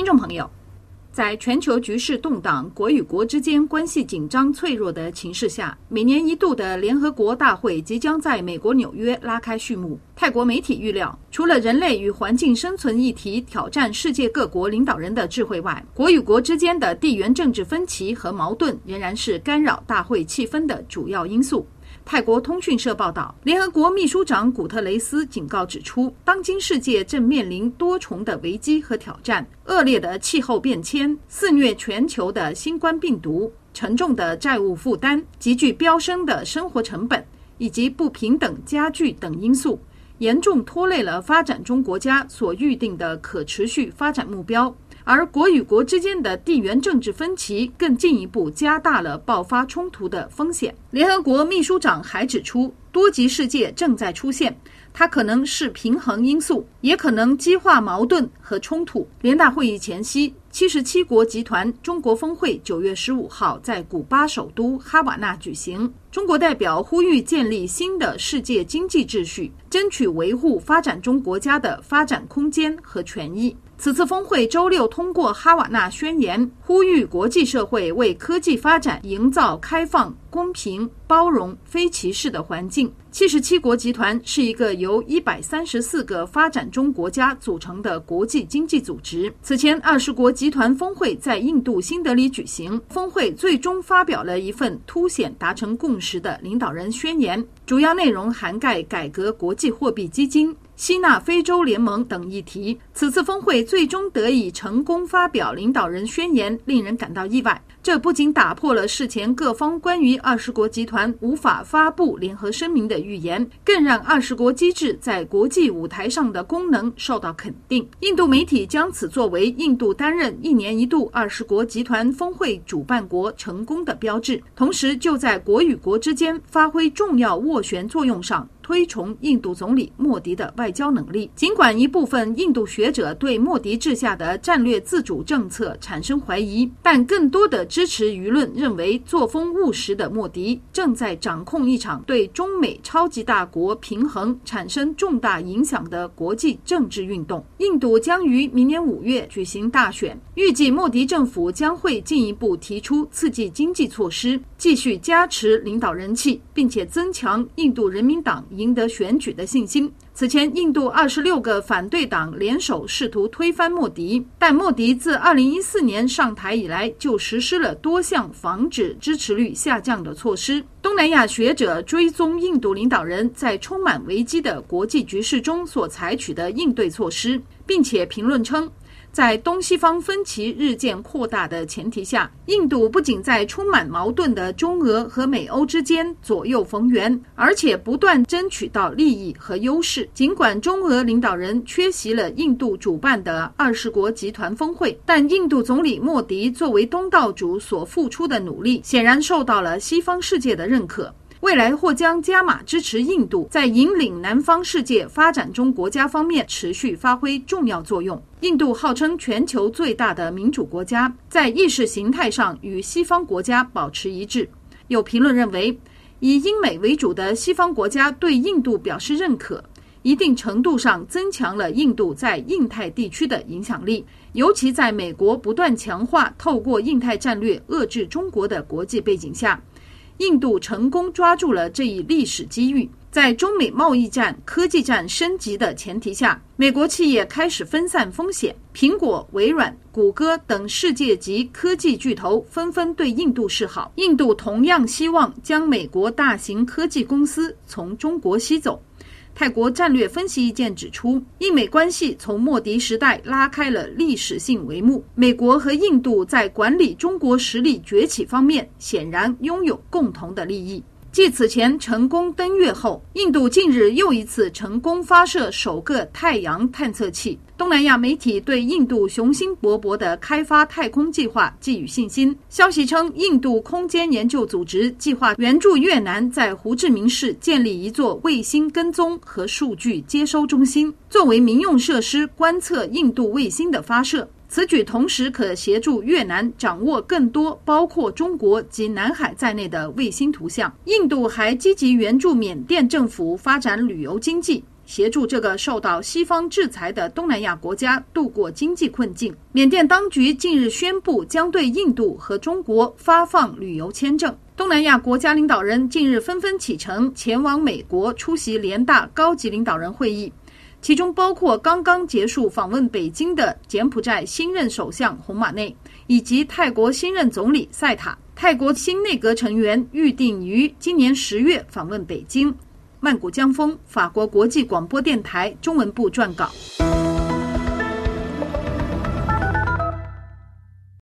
听众朋友，在全球局势动荡、国与国之间关系紧张脆弱的情势下，每年一度的联合国大会即将在美国纽约拉开序幕。泰国媒体预料，除了人类与环境生存议题挑战世界各国领导人的智慧外，国与国之间的地缘政治分歧和矛盾仍然是干扰大会气氛的主要因素。泰国通讯社报道，联合国秘书长古特雷斯警告指出，当今世界正面临多重的危机和挑战：恶劣的气候变迁、肆虐全球的新冠病毒、沉重的债务负担、急剧飙升的生活成本以及不平等加剧等因素，严重拖累了发展中国家所预定的可持续发展目标。而国与国之间的地缘政治分歧更进一步加大了爆发冲突的风险。联合国秘书长还指出，多极世界正在出现，它可能是平衡因素，也可能激化矛盾和冲突。联大会议前夕，七十七国集团中国峰会九月十五号在古巴首都哈瓦那举行。中国代表呼吁建立新的世界经济秩序，争取维护发展中国家的发展空间和权益。此次峰会周六通过《哈瓦那宣言》，呼吁国际社会为科技发展营造开放、公平、包容、非歧视的环境。七十七国集团是一个由一百三十四个发展中国家组成的国际经济组织。此前，二十国集团峰会在印度新德里举行，峰会最终发表了一份凸显达成共识的领导人宣言，主要内容涵盖改革国际货币基金。吸纳非洲联盟等议题，此次峰会最终得以成功发表领导人宣言，令人感到意外。这不仅打破了事前各方关于二十国集团无法发布联合声明的预言，更让二十国机制在国际舞台上的功能受到肯定。印度媒体将此作为印度担任一年一度二十国集团峰会主办国成功的标志，同时就在国与国之间发挥重要斡旋作用上。推崇印度总理莫迪的外交能力。尽管一部分印度学者对莫迪治下的战略自主政策产生怀疑，但更多的支持舆论认为，作风务实的莫迪正在掌控一场对中美超级大国平衡产生重大影响的国际政治运动。印度将于明年五月举行大选，预计莫迪政府将会进一步提出刺激经济措施，继续加持领导人气，并且增强印度人民党。赢得选举的信心。此前，印度二十六个反对党联手试图推翻莫迪，但莫迪自二零一四年上台以来就实施了多项防止支持率下降的措施。东南亚学者追踪印度领导人在充满危机的国际局势中所采取的应对措施，并且评论称。在东西方分歧日渐扩大的前提下，印度不仅在充满矛盾的中俄和美欧之间左右逢源，而且不断争取到利益和优势。尽管中俄领导人缺席了印度主办的二十国集团峰会，但印度总理莫迪作为东道主所付出的努力，显然受到了西方世界的认可。未来或将加码支持印度在引领南方世界发展中国家方面持续发挥重要作用。印度号称全球最大的民主国家，在意识形态上与西方国家保持一致。有评论认为，以英美为主的西方国家对印度表示认可，一定程度上增强了印度在印太地区的影响力，尤其在美国不断强化透过印太战略遏制中国的国际背景下。印度成功抓住了这一历史机遇，在中美贸易战、科技战升级的前提下，美国企业开始分散风险。苹果、微软、谷歌等世界级科技巨头纷纷对印度示好。印度同样希望将美国大型科技公司从中国吸走。泰国战略分析意见指出，印美关系从莫迪时代拉开了历史性帷幕。美国和印度在管理中国实力崛起方面，显然拥有共同的利益。继此前成功登月后，印度近日又一次成功发射首个太阳探测器。东南亚媒体对印度雄心勃勃的开发太空计划寄予信心。消息称，印度空间研究组织计划援助越南在胡志明市建立一座卫星跟踪和数据接收中心，作为民用设施观测印度卫星的发射。此举同时可协助越南掌握更多包括中国及南海在内的卫星图像。印度还积极援助缅甸政府发展旅游经济。协助这个受到西方制裁的东南亚国家度过经济困境。缅甸当局近日宣布将对印度和中国发放旅游签证。东南亚国家领导人近日纷纷启程前往美国出席联大高级领导人会议，其中包括刚刚结束访问北京的柬埔寨新任首相洪马内，以及泰国新任总理塞塔。泰国新内阁成员预定于今年十月访问北京。曼谷江峰，法国国际广播电台中文部撰稿。